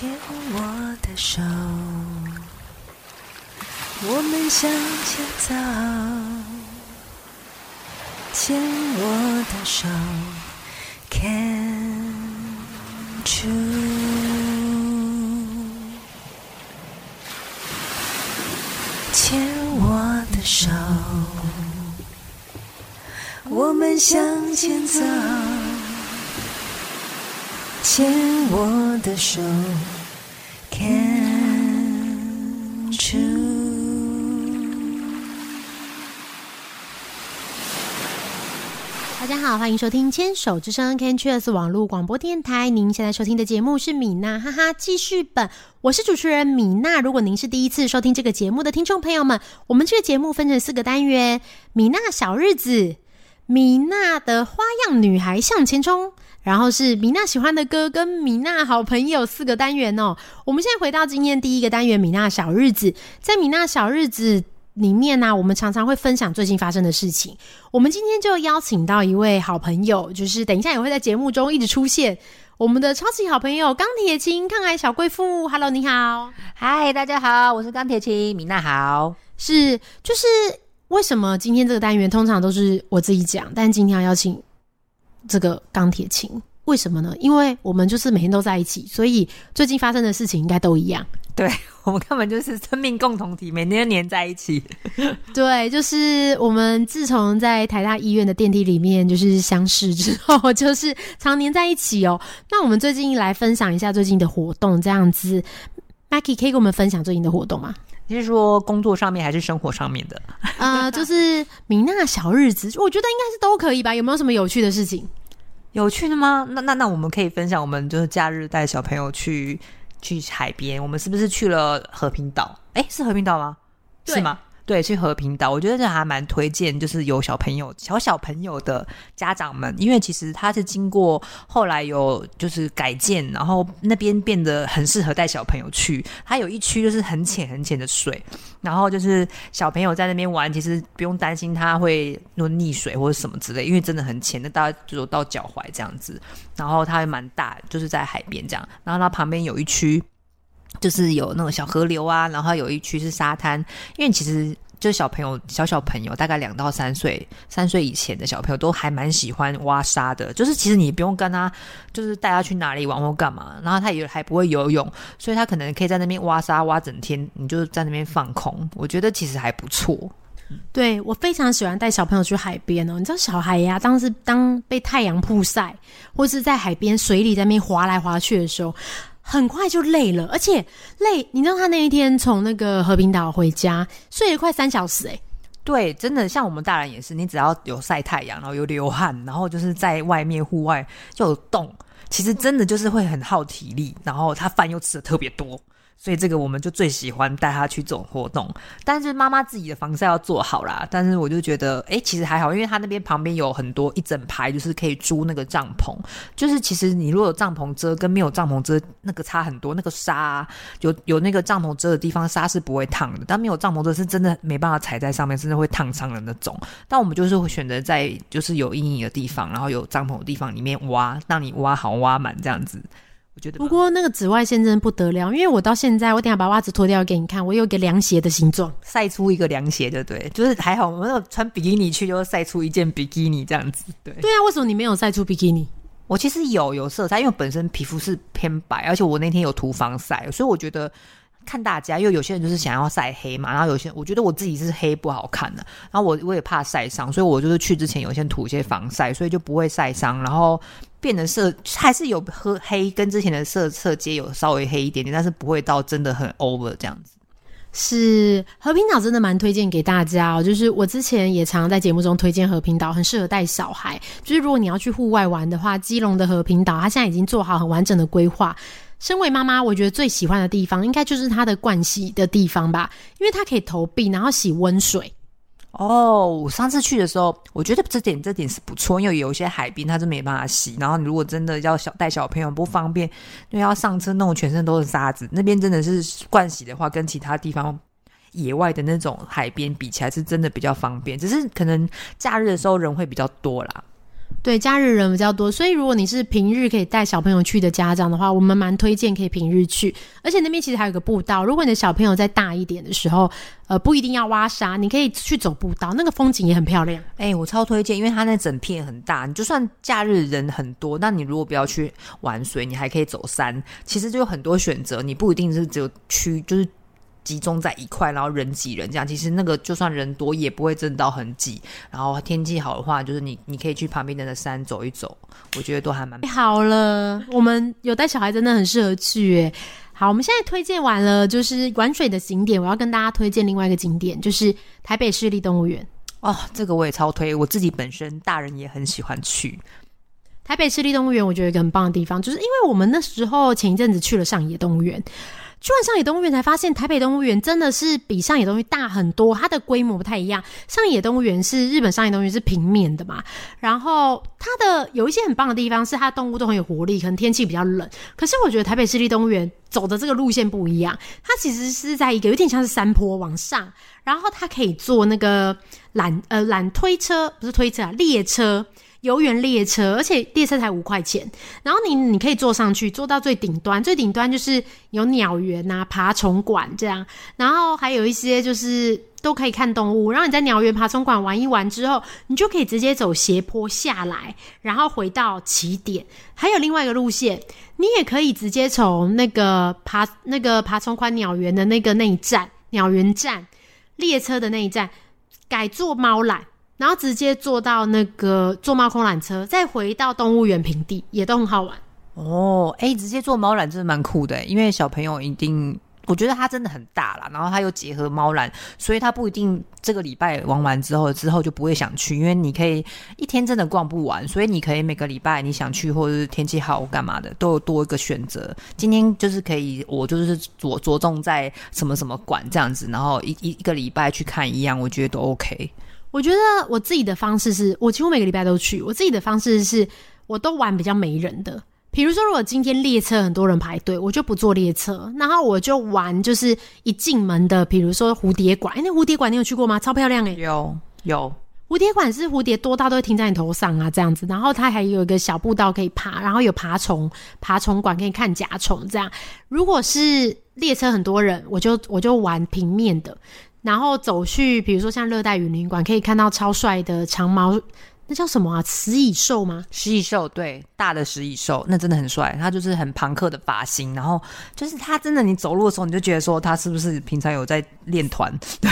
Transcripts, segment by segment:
牵我的手，我们向前走。牵我的手，Can you？牵我的手，我们向前走。牵我的手，Can you？大家好，欢迎收听《牵手之声》Can Cheers 网络广播电台。您现在收听的节目是米娜哈哈记事本，我是主持人米娜。如果您是第一次收听这个节目的听众朋友们，我们这个节目分成四个单元：米娜小日子、米娜的花样女孩向前冲，然后是米娜喜欢的歌跟米娜好朋友四个单元哦。我们现在回到今天第一个单元——米娜小日子，在米娜小日子。里面呢、我们常常会分享最近发生的事情。我们今天就邀请到一位好朋友，就是等一下也会在节目中一直出现，我们的超级好朋友钢铁青抗癌小贵妇。Hello，你好。嗨，大家好，我是钢铁青，米娜好。是，就是为什么今天这个单元通常都是我自己讲，但今天要邀请这个钢铁琴，为什么呢？因为我们就是每天都在一起，所以最近发生的事情应该都一样。对 我们根本就是生命共同体，每天都黏在一起。对，就是我们自从在台大医院的电梯里面就是相识之后，就是常黏在一起哦。那我们最近来分享一下最近的活动，这样子。Mackie 可以跟我们分享最近的活动吗？你是说工作上面还是生活上面的？呃，就是米娜小日子，我觉得应该是都可以吧。有没有什么有趣的事情？有趣的吗？那那那我们可以分享，我们就是假日带小朋友去去海边，我们是不是去了和平岛？哎，是和平岛吗？是吗？对，去和平岛，我觉得这还蛮推荐，就是有小朋友、小小朋友的家长们，因为其实它是经过后来有就是改建，然后那边变得很适合带小朋友去。它有一区就是很浅很浅的水，然后就是小朋友在那边玩，其实不用担心他会弄溺水或者什么之类，因为真的很浅，那大概只有到脚踝这样子。然后它还蛮大，就是在海边这样。然后它旁边有一区，就是有那种小河流啊，然后有一区是沙滩。因为其实就小朋友，小小朋友，大概两到三岁，三岁以前的小朋友都还蛮喜欢挖沙的。就是其实你不用跟他，就是带他去哪里玩或干嘛，然后他也还不会游泳，所以他可能可以在那边挖沙挖整天，你就在那边放空。我觉得其实还不错。对我非常喜欢带小朋友去海边哦。你知道小孩呀，当时当被太阳曝晒，或是在海边水里在那边划来划去的时候，很快就累了，而且累。你知道他那一天从那个和平岛回家，睡了快三小时、欸，对，真的像我们大人也是，你只要有晒太阳，然后有流汗，然后就是在外面户外就有动，其实真的就是会很耗体力，然后他饭又吃的特别多。所以这个我们就最喜欢带他去这种活动，但是妈妈自己的防晒要做好啦。但是我就觉得，哎，其实还好，因为他那边旁边有很多一整排，就是可以租那个帐篷。就是其实你如果有帐篷遮跟没有帐篷遮，那个差很多。那个沙有有那个帐篷遮的地方，沙是不会烫的，但没有帐篷遮是真的没办法踩在上面，真的会烫伤的那种。但我们就是会选择在就是有阴影的地方，然后有帐篷的地方里面挖，让你挖好挖满这样子。我觉得不过那个紫外线真的不得了，因为我到现在，我等下把袜子脱掉给你看，我有一个凉鞋的形状。晒出一个凉鞋，对不对？就是还好，我们有穿比基尼去，就晒出一件比基尼这样子。对，对啊，为什么你没有晒出比基尼？我其实有有色差，因为我本身皮肤是偏白，而且我那天有涂防晒，所以我觉得看大家，因为有些人就是想要晒黑嘛，然后有些我觉得我自己是黑不好看的，然后我我也怕晒伤，所以我就是去之前有先涂一些防晒，所以就不会晒伤，然后变得色还是有喝黑，跟之前的色色阶有稍微黑一点点，但是不会到真的很 over 这样子。是和平岛真的蛮推荐给大家哦，就是我之前也常常在节目中推荐和平岛，很适合带小孩。就是如果你要去户外玩的话，基隆的和平岛，它现在已经做好很完整的规划。身为妈妈，我觉得最喜欢的地方应该就是它的盥洗的地方吧，因为它可以投币，然后洗温水。哦，我上次去的时候，我觉得这点这点是不错，因为有一些海边它是没办法洗，然后你如果真的要小带小朋友不方便，因为要上车弄全身都是沙子，那边真的是惯洗的话，跟其他地方野外的那种海边比起来，是真的比较方便，只是可能假日的时候人会比较多啦。对，假日人比较多，所以如果你是平日可以带小朋友去的家长的话，我们蛮推荐可以平日去。而且那边其实还有个步道，如果你的小朋友再大一点的时候，呃，不一定要挖沙，你可以去走步道，那个风景也很漂亮。哎、我超推荐，因为它那整片很大，你就算假日人很多，那你如果不要去玩水，你还可以走山，其实就有很多选择，你不一定是只有去就是。集中在一块，然后人挤人这样，其实那个就算人多也不会真的到很挤。然后天气好的话，就是你你可以去旁边的那山走一走，我觉得都还蛮好了，我们有带小孩真的很适合去诶。好，我们现在推荐完了就是玩水的景点，我要跟大家推荐另外一个景点，就是台北市立动物园。哦，这个我也超推，我自己本身大人也很喜欢去。台北市立动物园，我觉得一个很棒的地方，就是因为我们那时候前一阵子去了上野动物园，去完上野动物园才发现，台北动物园真的是比上野动物园大很多，它的规模不太一样。上野动物园是日本上野动物园是平面的嘛，然后它的有一些很棒的地方是它动物都很有活力，可能天气比较冷。可是我觉得台北市立动物园走的这个路线不一样，它其实是在一个有点像是山坡往上，然后它可以坐那个缆呃缆推车，不是推车啊，列车。游园列车，而且列车才五块钱，然后你你可以坐上去，坐到最顶端，最顶端就是有鸟园啊、爬虫馆这样，然后还有一些就是都可以看动物。然后你在鸟园、爬虫馆玩一玩之后，你就可以直接走斜坡下来，然后回到起点。还有另外一个路线，你也可以直接从那个爬那个爬虫馆鸟园的那个那一站鸟园站列车的那一站改坐猫缆。然后直接坐到那个坐猫空缆车，再回到动物园平地，也都很好玩。哦，哎，直接坐猫缆真的蛮酷的，因为小朋友一定，我觉得它真的很大啦，然后它又结合猫缆，所以它不一定这个礼拜玩完之后之后就不会想去，因为你可以一天真的逛不完，所以你可以每个礼拜你想去或者是天气好干嘛的都有多一个选择。今天就是可以，我就是着着重在什么什么馆这样子，然后一一一个礼拜去看一样，我觉得都 OK。我觉得我自己的方式是，我几乎每个礼拜都去。我自己的方式是，我都玩比较没人的。比如说，如果今天列车很多人排队，我就不坐列车，然后我就玩就是一进门的，比如说蝴蝶馆。哎、那蝴蝶馆你有去过吗？超漂亮哎、有有，蝴蝶馆是蝴蝶多到都会停在你头上啊，这样子。然后它还有一个小步道可以爬，然后有爬虫，爬虫馆可以看甲虫这样。如果是列车很多人，我就我就玩平面的。然后走去，比如说像热带雨林馆，可以看到超帅的长毛，那叫什么啊？食蚁兽吗？食蚁兽对，大的食蚁兽那真的很帅，他就是很朋克的发型，然后就是他真的，你走路的时候你就觉得说他是不是平常有在练团？对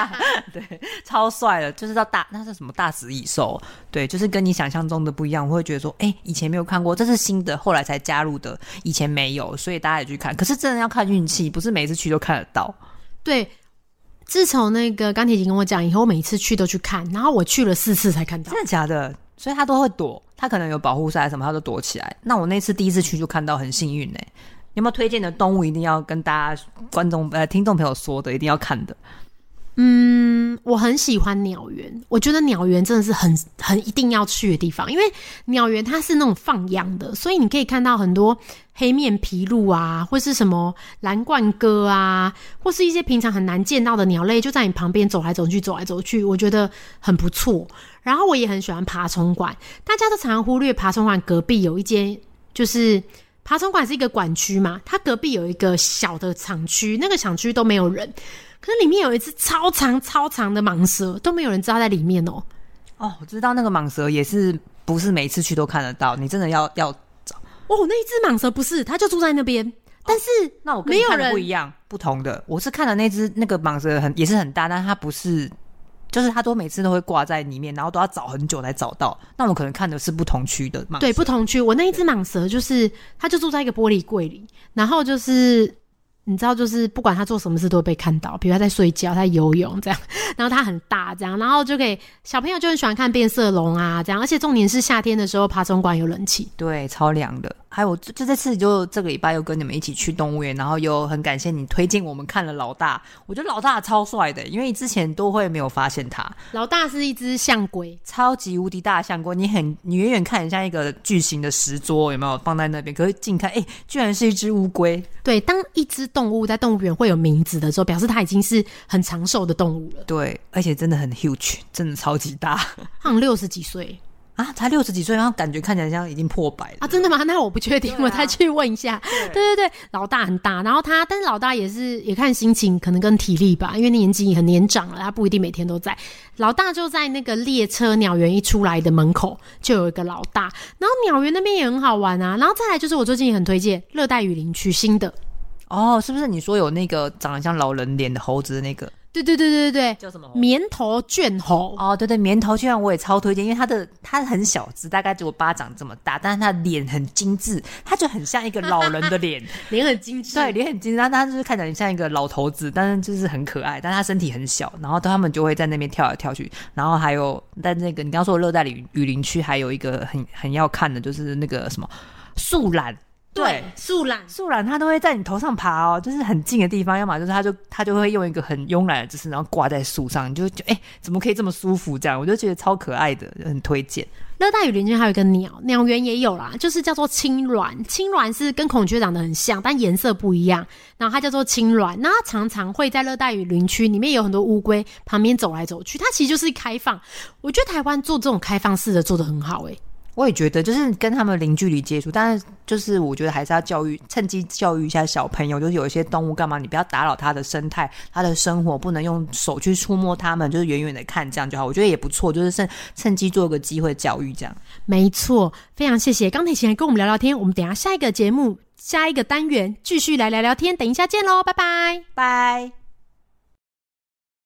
对，超帅的，就是到大那是什么大食蚁兽？对，就是跟你想象中的不一样，我会觉得说，哎、以前没有看过，这是新的，后来才加入的，以前没有，所以大家也去看。可是真的要看运气，不是每一次去都看得到。对。自从那个钢铁姐跟我讲以后，我每一次去都去看，然后我去了四次才看到。真的假的？所以他都会躲，他可能有保护伞什么，他都躲起来。那我那次第一次去就看到，很幸运呢、有没有推荐的动物一定要跟大家观众呃听众朋友说的，一定要看的？嗯，我很喜欢鸟园，我觉得鸟园真的是很很一定要去的地方，因为鸟园它是那种放养的，所以你可以看到很多黑面琵鹭啊，或是什么蓝冠鸽啊，或是一些平常很难见到的鸟类，就在你旁边走来走去，走来走去，我觉得很不错。然后我也很喜欢爬虫馆，大家都常常忽略爬虫馆隔壁有一间，就是爬虫馆是一个馆区嘛，它隔壁有一个小的厂区，那个厂区都没有人。可是里面有一只超长超长的蟒蛇，都没有人知道在里面哦。哦，我知道那个蟒蛇也是不是每次去都看得到，你真的要要找。哦，那一只蟒蛇不是，它就住在那边，但是那我跟你看的没有人不一样，不同的。我是看了那只那个蟒蛇很也是很大，但它不是，就是它都每次都会挂在里面，然后都要找很久才找到。那我可能看的是不同区的。对不同区。我那一只蟒蛇就是，它就住在一个玻璃柜里，然后就是。你知道，就是不管他做什么事都会被看到，比如他在睡觉、他在游泳这样，然后他很大这样，然后就可以小朋友就很喜欢看变色龙啊这样，而且重点是夏天的时候爬虫馆有冷气，对，超凉的。还有就就这次就这个礼拜又跟你们一起去动物园，然后又很感谢你推荐我们看了老大，我觉得老大超帅的，因为之前都会没有发现他，老大是一只象龟，超级无敌大象龟，你很你远远看很像一个巨型的石桌，有没有放在那边？可是近看，哎、居然是一只乌龟。对，当一只动物在动物园会有名字的时候，表示它已经是很长寿的动物了，对，而且真的很 huge，真的超级大好像六十几岁。啊，才六十几岁，然后感觉看起来像已经破百了啊，真的吗？那我不确定，我再去问一下。对对对，老大很大，然后他，但是老大也是也看心情，可能跟体力吧，因为年纪很年长了，他不一定每天都在。老大就在那个列车鸟园一出来的门口就有一个老大，然后鸟园那边也很好玩啊。然后再来就是我最近也很推荐热带雨林区新的，哦，是不是你说有那个长得像老人脸的猴子的那个对对对对对对，叫什么？棉头卷猴。哦，对对，棉头卷猴我也超推荐，因为它的它很小只，大概只有巴掌这么大，但是它的脸很精致，它就很像一个老人的脸，脸很精致，对，脸很精致，但它就是看起来很像一个老头子，但是就是很可爱，但它身体很小，然后他们就会在那边跳来跳去，然后还有在那个你刚刚说的热带雨雨林区，还有一个很很要看的就是那个什么树懒，对，树懒。树懒它都会在你头上爬哦，就是很近的地方，要么就是它就它就会用一个很慵懒的姿势，然后挂在树上，你就觉得哎、怎么可以这么舒服？这样我就觉得超可爱的，很推荐。热带雨林区还有一个鸟，鸟园也有啦，就是叫做青鸾。青鸾是跟孔雀长得很像，但颜色不一样。然后它叫做青鸾，那它常常会在热带雨林区里面有很多乌龟旁边走来走去。它其实就是开放，我觉得台湾做这种开放式的做得很好、欸，我也觉得，就是跟他们零距离接触，但是就是我觉得还是要教育，趁机教育一下小朋友，就是有一些动物干嘛，你不要打扰它的生态、它的生活，不能用手去触摸它们，就是远远的看这样就好。我觉得也不错，就是趁趁机做个机会教育这样。没错，非常谢谢钢铁琴来跟我们聊聊天。我们等一下下一个节目下一个单元继续来聊聊天，等一下见喽，拜拜。拜。